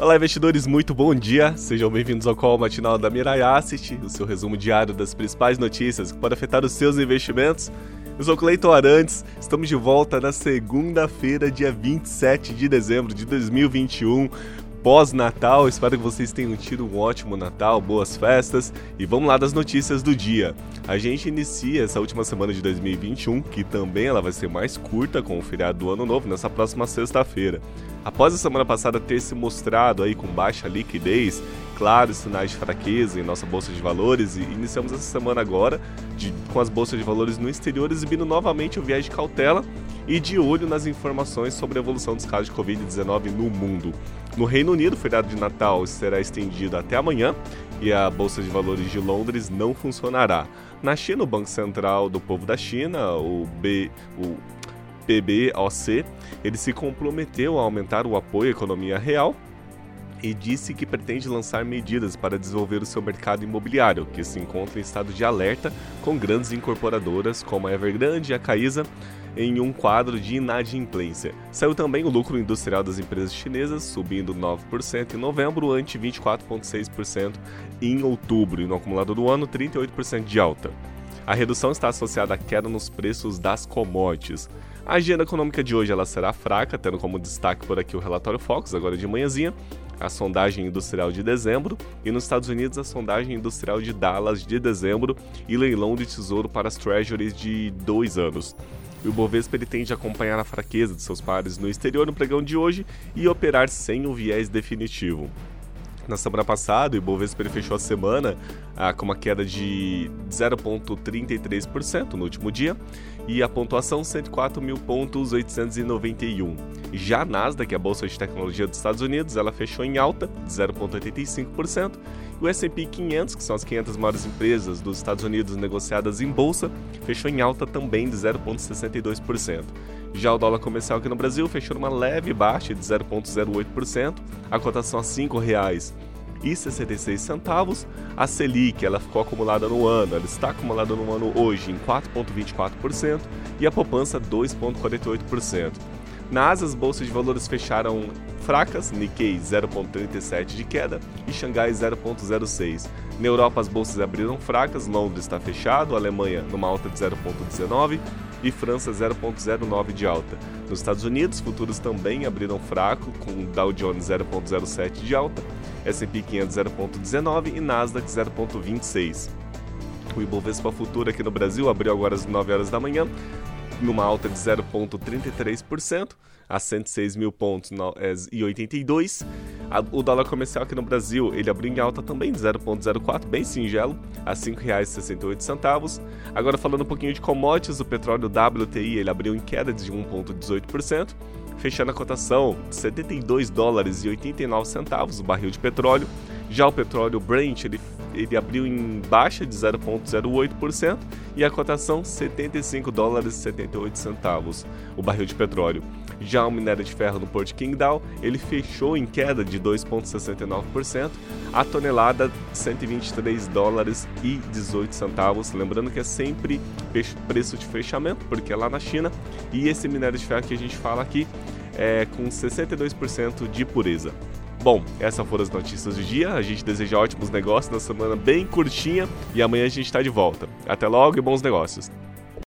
Olá, investidores, muito bom dia. Sejam bem-vindos ao call matinal da Mirai Asset, o seu resumo diário das principais notícias que podem afetar os seus investimentos. Eu sou Cleiton Arantes, estamos de volta na segunda-feira, dia 27 de dezembro de 2021 pós-Natal. Espero que vocês tenham tido um ótimo Natal, boas festas e vamos lá das notícias do dia. A gente inicia essa última semana de 2021, que também ela vai ser mais curta com o feriado do Ano Novo nessa próxima sexta-feira. Após a semana passada ter se mostrado aí com baixa liquidez, claros sinais de fraqueza em nossa bolsa de valores e iniciamos essa semana agora de, com as bolsas de valores no exterior exibindo novamente o viés de cautela e de olho nas informações sobre a evolução dos casos de Covid-19 no mundo. No Reino Unido, o feriado de Natal será estendido até amanhã e a Bolsa de Valores de Londres não funcionará. Na China, o Banco Central do Povo da China, o, B, o PBOC, ele se comprometeu a aumentar o apoio à economia real e disse que pretende lançar medidas para desenvolver o seu mercado imobiliário, que se encontra em estado de alerta com grandes incorporadoras como a Evergrande e a Caixa em um quadro de inadimplência. Saiu também o lucro industrial das empresas chinesas, subindo 9% em novembro, ante 24,6% em outubro, e no acumulado do ano, 38% de alta. A redução está associada à queda nos preços das commodities. A agenda econômica de hoje ela será fraca, tendo como destaque por aqui o relatório Fox, agora de manhãzinha, a sondagem industrial de dezembro, e nos Estados Unidos a sondagem industrial de Dallas de dezembro e leilão de tesouro para as treasuries de dois anos. E o Bovespa ele tende a acompanhar a fraqueza de seus pares no exterior no pregão de hoje e operar sem um viés definitivo. Na semana passada, o Ibovespa fechou a semana ah, com uma queda de 0,33% no último dia e a pontuação 104.891. Já a Nasdaq, a bolsa de tecnologia dos Estados Unidos, ela fechou em alta de 0,85%. E o S&P 500, que são as 500 maiores empresas dos Estados Unidos negociadas em bolsa, fechou em alta também de 0,62%. Já o dólar comercial aqui no Brasil fechou numa leve baixa de 0,08%, a cotação a R$ 5,66. A Selic, ela ficou acumulada no ano, ela está acumulada no ano hoje em 4,24% e a poupança 2,48%. Na Ásia, as bolsas de valores fecharam fracas, Nikkei 0,37 de queda e Xangai 0,06. Na Europa, as bolsas abriram fracas, Londres está fechado, Alemanha numa alta de 0,19 e França 0,09 de alta. Nos Estados Unidos, futuros também abriram fraco, com Dow Jones 0,07 de alta, S&P 500 0,19 e Nasdaq 0,26. O Ibovespa Futuro aqui no Brasil abriu agora às 9 horas da manhã, numa alta de 0,33% a 106 mil pontos e 82. O dólar comercial aqui no Brasil ele abriu em alta também de 0,04, bem singelo, a R$ 5,68. Agora falando um pouquinho de commodities, o petróleo WTI ele abriu em queda de 1,18%, fechando a cotação de 72 dólares e 89 centavos o barril de petróleo. Já o petróleo Brent ele ele abriu em baixa de 0,08% e a cotação 75 dólares e 78 centavos o barril de petróleo. Já o minério de ferro no Porto de Qingdao, ele fechou em queda de 2,69%, a tonelada 123 dólares e 18 centavos. Lembrando que é sempre preço de fechamento, porque é lá na China, e esse minério de ferro que a gente fala aqui é com 62% de pureza. Bom, essas foram as notícias do dia. A gente deseja ótimos negócios na semana bem curtinha e amanhã a gente está de volta. Até logo e bons negócios.